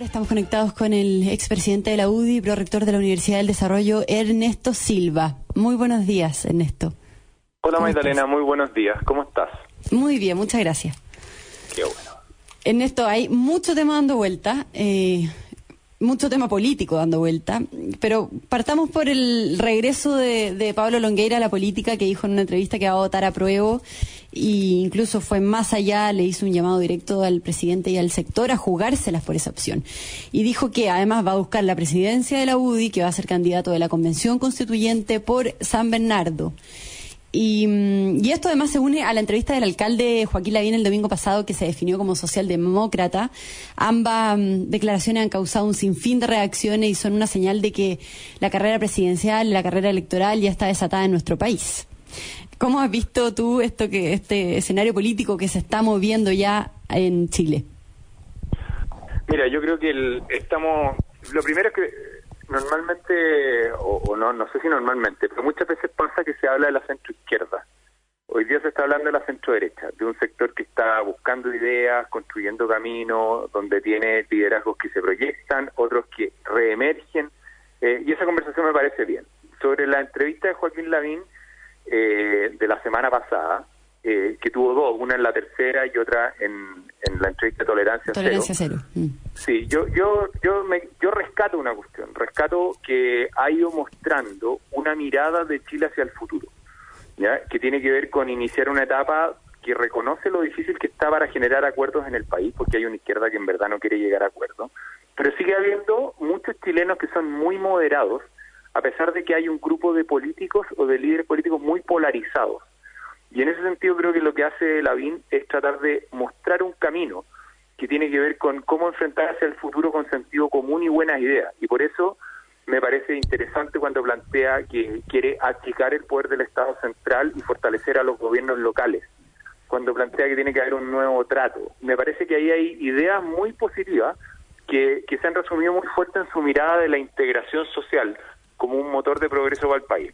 Ahora estamos conectados con el expresidente de la UDI, prorector de la Universidad del Desarrollo, Ernesto Silva. Muy buenos días, Ernesto. Hola Magdalena, muy buenos días. ¿Cómo estás? Muy bien, muchas gracias. Qué bueno. Ernesto, hay mucho tema dando vuelta. Eh, mucho tema político dando vuelta, pero partamos por el regreso de, Pablo Longueira a la política, que dijo en una entrevista que va a votar a prueba, e incluso fue más allá, le hizo un llamado directo al presidente y al sector a jugárselas por esa opción. Y dijo que además va a buscar la presidencia de la UDI, que va a ser candidato de la Convención Constituyente por San Bernardo. Mm, y, esto además se une a la entrevista del alcalde Joaquín Lavín el domingo pasado, que se definió como socialdemócrata. Ambas mm, declaraciones han causado un sinfín de reacciones y son una señal de que la carrera presidencial, la carrera electoral ya está desatada en nuestro país. ¿Cómo has visto tú esto que este escenario político que se está moviendo ya en Chile? Mira, yo creo que estamos. Lo primero es que normalmente, o, no, no sé si normalmente, pero muchas veces pasa que se habla de la centro izquierda. Hoy día se está hablando de la centro derecha, de un sector que está buscando ideas, construyendo caminos, donde tiene liderazgos que se proyectan, otros que reemergen, eh, y esa conversación me parece bien. Sobre la entrevista de Joaquín Lavín eh, de la semana pasada, eh, que tuvo dos, una en la tercera y otra en, la entrevista de tolerancia, tolerancia cero. Mm. Sí, yo yo yo me, yo rescato una cuestión, rescato que ha ido mostrando una mirada de Chile hacia el futuro, ¿ya? que tiene que ver con iniciar una etapa que reconoce lo difícil que está para generar acuerdos en el país, porque hay una izquierda que en verdad no quiere llegar a acuerdos, pero sigue habiendo muchos chilenos que son muy moderados, a pesar de que hay un grupo de políticos o de líderes políticos muy polarizados y en ese sentido creo que lo que hace Lavín es tratar de mostrar un camino que tiene que ver con cómo enfrentarse al futuro con sentido común y buenas ideas. Y por eso me parece interesante cuando plantea que quiere achicar el poder del Estado central y fortalecer a los gobiernos locales. Cuando plantea que tiene que haber un nuevo trato. Me parece que ahí hay ideas muy positivas que, que se han resumido muy fuerte en su mirada de la integración social como un motor de progreso para el país.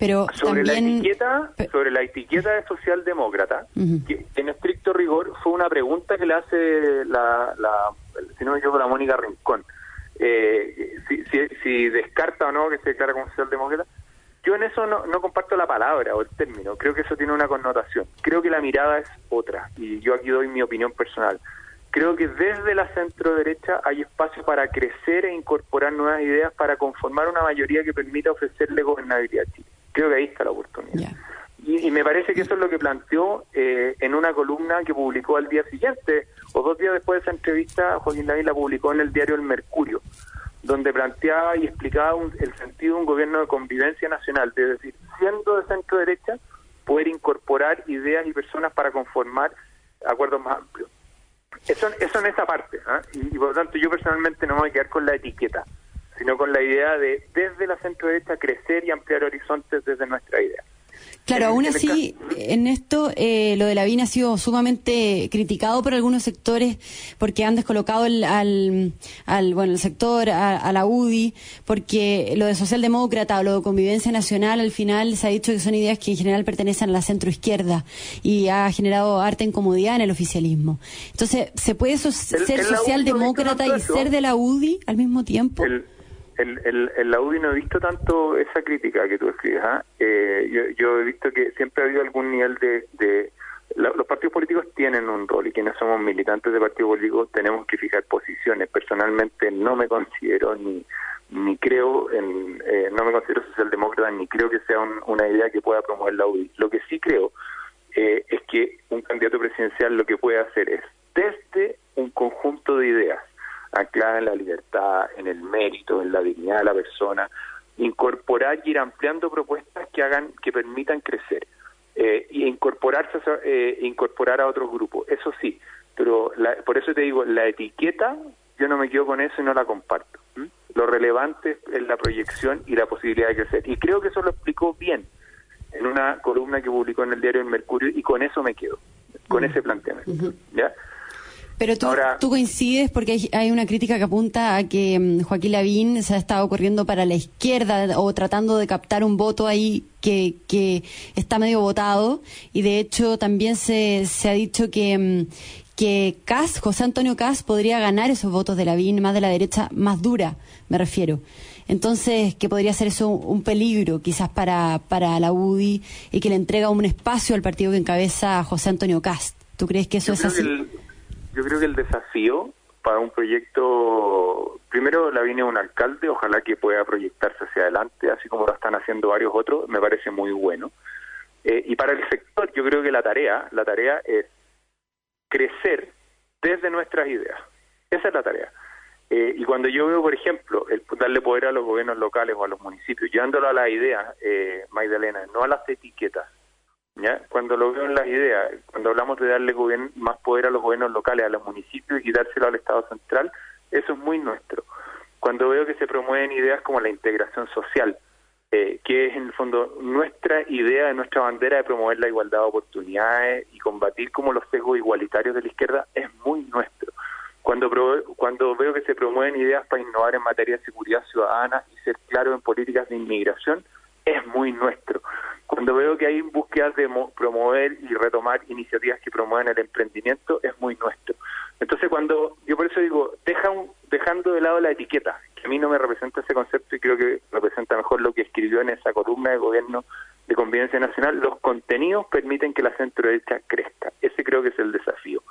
Pero sobre la etiqueta, sobre la etiqueta de socialdemócrata, que en estricto rigor fue una pregunta que le hace la, la si no me equivoco, la Mónica Rincón, eh, si, si, descarta o no que se declara como socialdemócrata. Yo en eso no, no comparto la palabra o el término, creo que eso tiene una connotación. Creo que la mirada es otra, y yo aquí doy mi opinión personal. Creo que desde la centro derecha hay espacio para crecer e incorporar nuevas ideas para conformar una mayoría que permita ofrecerle gobernabilidad a Chile. Creo que ahí está la oportunidad. Y, me parece que eso es lo que planteó eh, en una columna que publicó al día siguiente, o dos días después de esa entrevista, Joaquín Lavín la publicó en el diario El Mercurio, donde planteaba y explicaba el sentido de un gobierno de convivencia nacional, es decir, siendo de centro derecha, poder incorporar ideas y personas para conformar acuerdos más amplios. Eso, en esa parte, ¿ah? y, y, por lo tanto yo personalmente no me voy a quedar con la etiqueta sino con la idea de desde la centro derecha crecer y ampliar horizontes desde nuestra idea. Claro, aún así, en esto, eh, lo de la VIN ha sido sumamente criticado por algunos sectores porque han descolocado al, al, bueno, el sector, a, la UDI, porque lo de socialdemócrata o lo de convivencia nacional, al final se ha dicho que son ideas que en general pertenecen a la centroizquierda y ha generado arte incomodidad en el oficialismo. Entonces, ¿se puede ser socialdemócrata y ser de la UDI al mismo tiempo? el, el, el, la UDI no he visto tanto esa crítica que tú escribes. ¿ah? Eh, yo, yo, he visto que siempre ha habido algún nivel de... de los partidos políticos tienen un rol y quienes somos militantes de partidos políticos tenemos que fijar posiciones. Personalmente no me considero ni ni creo en eh, no me considero socialdemócrata ni creo que sea una idea que pueda promover la UDI. Lo que sí creo eh, es que un candidato presidencial lo que puede hacer es desde un conjunto de ideas anclada en la libertad, en el mérito, en la dignidad de la persona, incorporar y ir ampliando propuestas que hagan, que permitan crecer eh, y incorporarse, eh, incorporar a otros grupos. Eso sí, pero por eso te digo, la etiqueta, yo no me quedo con eso y no la comparto. Lo relevante es la proyección y la posibilidad de crecer. Y creo que eso lo explicó bien en una columna que publicó en el diario El Mercurio y con eso me quedo, con ese planteamiento. ¿ya? Pero tú, coincides porque hay, una crítica que apunta a que mm, Joaquín Lavín se ha estado corriendo para la izquierda o tratando de captar un voto ahí que, que está medio votado y de hecho también se, se ha dicho que, mm, que José Antonio Cas, podría ganar esos votos de la BIN, más de la derecha, más dura, me refiero. Entonces, que podría ser eso un peligro quizás para, para la UDI y que le entrega un espacio al partido que encabeza José Antonio Cast. ¿Tú crees que eso es así? Yo creo que el desafío para un proyecto, primero la viene un alcalde, ojalá que pueda proyectarse hacia adelante, así como lo están haciendo varios otros, me parece muy bueno. Eh, y para el sector, yo creo que la tarea, la tarea es crecer desde nuestras ideas. Esa es la tarea. Eh, y cuando yo veo, por ejemplo, el darle poder a los gobiernos locales o a los municipios, llevándolo a la idea, eh, Magdalena, no a las etiquetas, ¿ya? Cuando lo veo en las ideas, cuando hablamos de darle más poder a los gobiernos locales, a los municipios y quitárselo al Estado central, eso es muy nuestro. Cuando veo que se promueven ideas como la integración social, eh, que es en el fondo nuestra idea de nuestra bandera de promover la igualdad de oportunidades y combatir como los sesgos igualitarios de la izquierda, es muy nuestro. Cuando, cuando veo que se promueven ideas para innovar en materia de seguridad ciudadana y ser claro en políticas de inmigración, es muy nuestro. Cuando veo que hay búsquedas de promover y retomar iniciativas que promueven el emprendimiento, es muy nuestro. Entonces, cuando yo por eso digo, deja dejando de lado la etiqueta, que a mí no me representa ese concepto y creo que representa mejor lo que escribió en esa columna de gobierno de convivencia nacional, los contenidos permiten que la centro derecha crezca. Ese creo que es el desafío.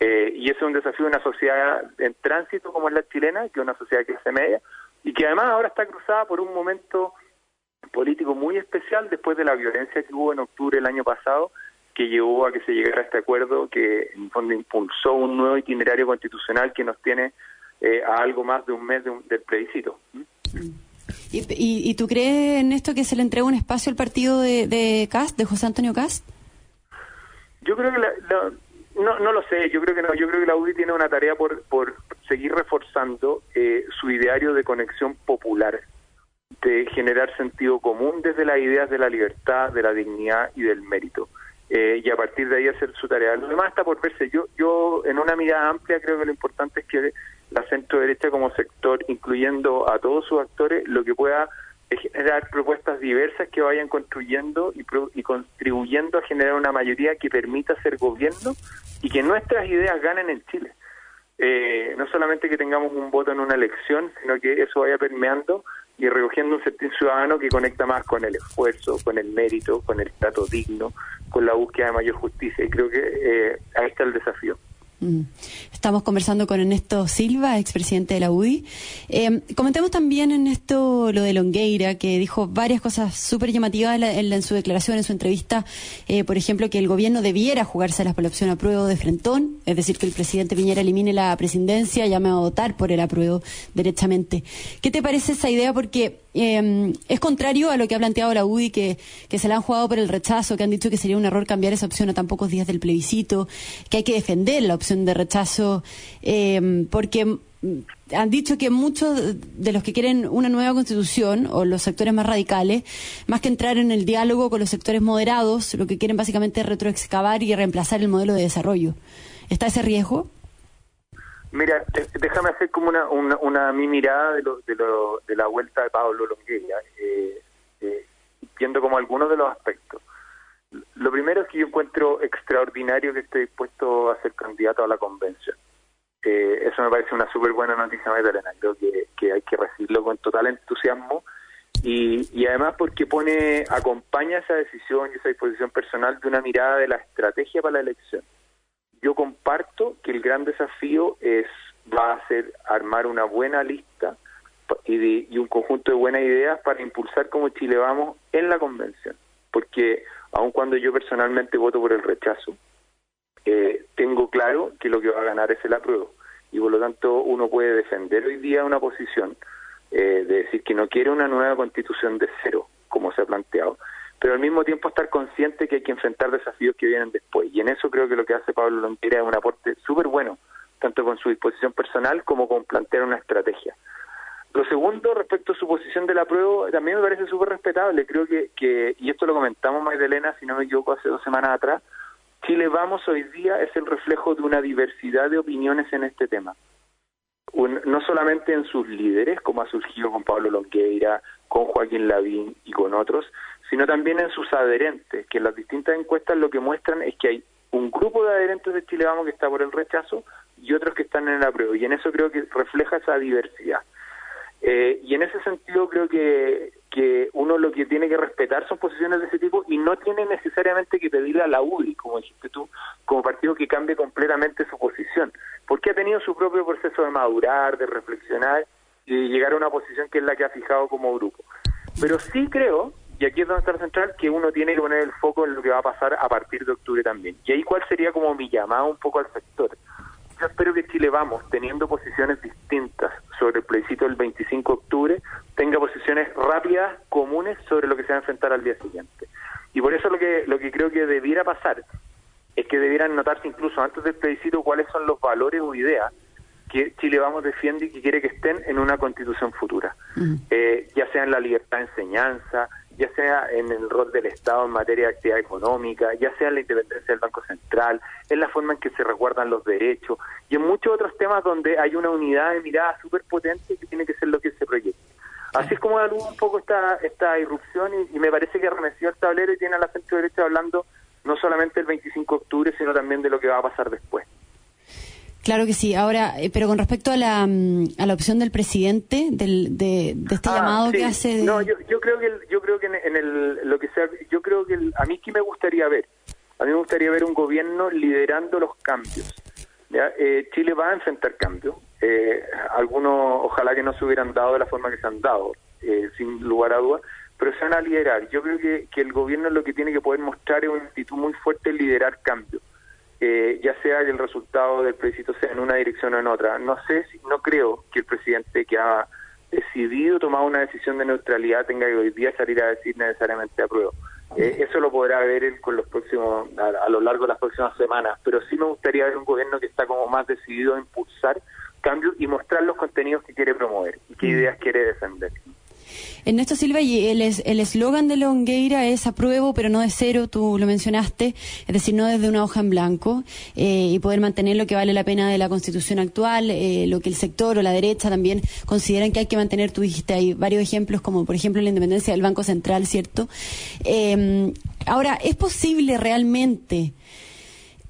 Eh, y eso es un desafío de una sociedad en tránsito como es la chilena, que es una sociedad que se media, y que además ahora está cruzada por un momento político muy especial después de la violencia que hubo en octubre del año pasado, que llevó a que se llegara a este acuerdo que en fondo impulsó un nuevo itinerario constitucional que nos tiene eh, a algo más de un mes del plebiscito. ¿Y, y, tú crees en esto que se le entrega un espacio al partido de, de Cast, de José Antonio Cast? Yo creo que la no, no lo sé, yo creo que no, yo creo que la UDI tiene una tarea por, por seguir reforzando eh, su ideario de conexión popular, de generar sentido común desde las ideas de la libertad, de la dignidad y del mérito. Eh, y a partir de ahí hacer su tarea. Lo demás está por verse. Yo, yo en una mirada amplia creo que lo importante es que la centro derecha como sector, incluyendo a todos sus actores, lo que pueda generar propuestas diversas que vayan construyendo y, y, contribuyendo a generar una mayoría que permita ser gobierno y que nuestras ideas ganen en Chile. Eh, no solamente que tengamos un voto en una elección, sino que eso vaya permeando y recogiendo un sentido ciudadano que conecta más con el esfuerzo, con el mérito, con el trato digno, con la búsqueda de mayor justicia. Y creo que eh, ahí está el desafío. Mm. Estamos conversando con Ernesto Silva, expresidente de la UDI. Eh, comentemos también, Ernesto, lo de Longueira, que dijo varias cosas súper llamativas en, su declaración, en su entrevista. Eh, por ejemplo, que el gobierno debiera jugarse por la opción apruebo de Frentón, es decir, que el presidente Piñera elimine la presidencia, llame a votar por el apruebo derechamente. ¿Qué te parece esa idea? Porque eh, es contrario a lo que ha planteado la UDI, que, que se la han jugado por el rechazo, que han dicho que sería un error cambiar esa opción a tan pocos días del plebiscito, que hay que defender la opción de rechazo, eh, porque han dicho que muchos de los que quieren una nueva constitución o los sectores más radicales, más que entrar en el diálogo con los sectores moderados, lo que quieren básicamente es retroexcavar y reemplazar el modelo de desarrollo. ¿Está ese riesgo? Mira, déjame hacer como una, una, mi mirada de, lo, de, lo, de la vuelta de Pablo Longueira, eh, eh, viendo como algunos de los aspectos. Lo primero es que yo encuentro extraordinario que esté dispuesto a ser candidato a la convención. Eh, eso me parece una súper buena noticia, Magdalena. Creo que, que hay que recibirlo con total entusiasmo y, y además porque pone, acompaña esa decisión y esa disposición personal de una mirada de la estrategia para la elección yo comparto que el gran desafío es va a ser armar una buena lista y, un conjunto de buenas ideas para impulsar como Chile vamos en la convención. Porque aun cuando yo personalmente voto por el rechazo, eh, tengo claro que lo que va a ganar es el apruebo. Y por lo tanto uno puede defender hoy día una posición eh, de decir que no quiere una nueva constitución de cero, como se ha planteado, pero al mismo tiempo estar consciente que hay que enfrentar desafíos que vienen después. Y en eso creo que lo que hace Pablo Longueira es un aporte súper bueno, tanto con su disposición personal como con plantear una estrategia. Lo segundo, respecto a su posición de la prueba, también me parece súper respetable. Creo que, que, y esto lo comentamos Magdalena, si no me equivoco, hace dos semanas atrás, Chile Vamos hoy día es el reflejo de una diversidad de opiniones en este tema. no solamente en sus líderes, como ha surgido con Pablo Longueira, con Joaquín Lavín y con otros, sino también en sus adherentes, que en las distintas encuestas lo que muestran es que hay un grupo de adherentes de Chile Vamos que está por el rechazo y otros que están en el apruebo. Y en eso creo que refleja esa diversidad. Eh, y en ese sentido creo que, que uno lo que tiene que respetar son posiciones de ese tipo y no tiene necesariamente que pedirle a la UDI, como dijiste tú, como partido que cambie completamente su posición, porque ha tenido su propio proceso de madurar, de reflexionar y llegar a una posición que es la que ha fijado como grupo. Pero sí creo, y aquí es donde está la central, que uno tiene que poner el foco en lo que va a pasar a partir de octubre también. Y ahí cuál sería como mi llamada un poco al sector yo espero que Chile Vamos, teniendo posiciones distintas sobre el plebiscito del 25 de octubre, tenga posiciones rápidas, comunes sobre lo que se va a enfrentar al día siguiente. Y por eso lo que, lo que creo que debiera pasar es que debieran notarse incluso antes del plebiscito cuáles son los valores o ideas que Chile Vamos defiende y que quiere que estén en una constitución futura, eh, ya sea en la libertad de enseñanza, ya sea en el rol del Estado en materia de actividad económica, ya sea en la independencia del Banco Central, en la forma en que se resguardan los derechos y en muchos otros temas donde hay una unidad de mirada súper potente que tiene que ser lo que se proyecta. Así es como un poco esta, esta irrupción y, me parece que remeció el tablero y tiene a la centro derecha hablando no solamente el 25 de octubre, sino también de lo que va a pasar después. Claro que sí. Ahora, eh, pero con respecto a la, mm, a la opción del presidente, del, de, este ah, llamado que hace. No, yo, yo creo que yo creo que en, el lo que sea, yo creo que a mí que me gustaría ver, a mí me gustaría ver un gobierno liderando los cambios. Eh, Chile va a enfrentar cambios. Eh, algunos, ojalá que no se hubieran dado de la forma que se han dado, sin lugar a dudas, pero se van a liderar. Yo creo que, que el gobierno lo que tiene que poder mostrar es una actitud muy fuerte en liderar cambios eh, ya sea que el resultado del plebiscito sea en una dirección o en otra. No sé, si, no creo que el presidente que ha decidido tomar una decisión de neutralidad tenga que hoy día salir a decir necesariamente apruebo. Eh, eso lo podrá ver él con los próximos, a, lo largo de las próximas semanas, pero sí me gustaría ver un gobierno que está como más decidido a impulsar cambios y mostrar los contenidos que quiere promover y qué mm. ideas quiere defender. Ernesto Silva, y el eslogan de Longueira es apruebo, pero no de cero, tú lo mencionaste, es decir, no desde una hoja en blanco, eh, y poder mantener lo que vale la pena de la Constitución actual, eh, lo que el sector o la derecha también consideran que hay que mantener. Tú dijiste, hay varios ejemplos, como por ejemplo la independencia del Banco Central, ¿cierto? Eh, ahora, ¿es posible realmente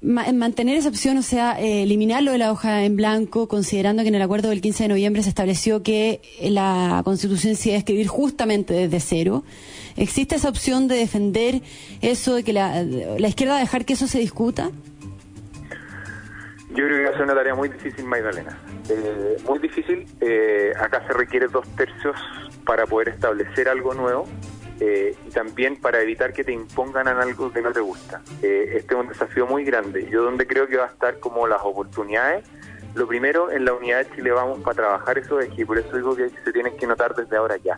mantener esa opción, o sea, eh, eliminarlo de la hoja en blanco, considerando que en el acuerdo del 15 de noviembre se estableció que la Constitución se iba a escribir justamente desde cero. ¿Existe esa opción de defender eso, de que la, izquierda dejar que eso se discuta? Yo creo que va a ser una tarea muy difícil, Magdalena. Eh, muy difícil. Eh, acá se requiere dos tercios para poder establecer algo nueo eh, y también para evitar que te impongan algo que no te gusta. Eh, este es un desafío muy grande. Yo donde creo que va a estar como las oportunidades, lo primero en la unidad de Chile vamos para trabajar eso ejes y por eso digo que se tienen que notar desde ahora ya.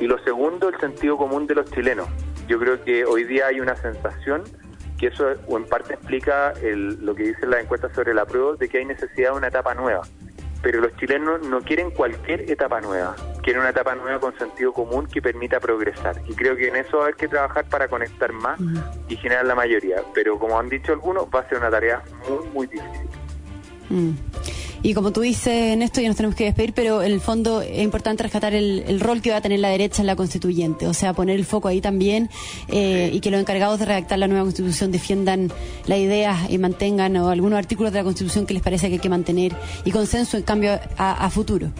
Y lo segundo, el sentido común de los chilenos. Yo creo que hoy día hay una sensación que eso o en parte explica lo que dice la encuesta sobre la prueba de que hay necesidad de una etapa nueva pero los chilenos no quieren cualquier etapa nueva, quieren una etapa nueva con sentido común que permita progresar. Y creo que en eso va a haber que trabajar para conectar más y generar la mayoría. Pero como han dicho algunos, va a ser una tarea muy, muy difícil. Mm. Y como tú dices, en esto ya nos tenemos que despedir, pero en el fondo es importante rescatar el, rol que va a tener la derecha en la constituyente, o sea, poner el foco ahí también eh, y que los encargados de redactar la nueva constitución defiendan la idea y mantengan algunos artículos de la constitución que les parece que hay que mantener y consenso en cambio a futuro.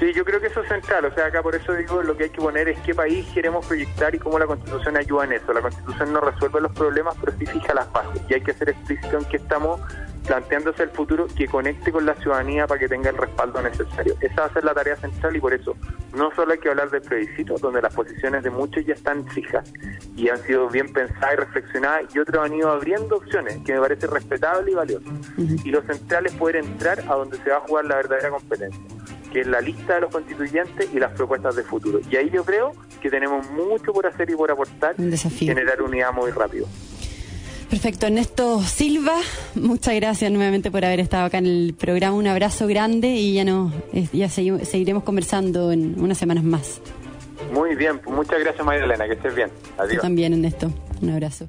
Sí, yo creo que eso es central. O sea, acá por eso digo, lo que hay que poner es qué país queremos proyectar y cómo la Constitución ayuda en eso. La Constitución no resuelve los problemas, pero sí fija las bases. Y hay que hacer explícito en que estamos planteándose el futuro que conecte con la ciudadanía para que tenga el respaldo necesario. Esa va a ser la tarea central y por eso no solo hay que hablar del plebiscito, donde las posiciones de muchos ya están fijas y han sido bien pensadas y reflexionadas, y otros han ido abriendo opciones que me parece respetable y valioso. Y lo central es poder entrar a donde se va a jugar la verdadera competencia que es la lista de los constituyentes y las propuestas de futuro. Y ahí yo creo que tenemos mucho por hacer y por aportar y generar unidad muy rápido. Perfecto, Ernesto Silva, muchas gracias nuevamente por haber estado acá en el programa. Un abrazo grande y ya no, ya seguiremos conversando en unas semanas más. Muy bien, muchas gracias María Elena, que estés bien. Adiós. también, Ernesto. Un abrazo.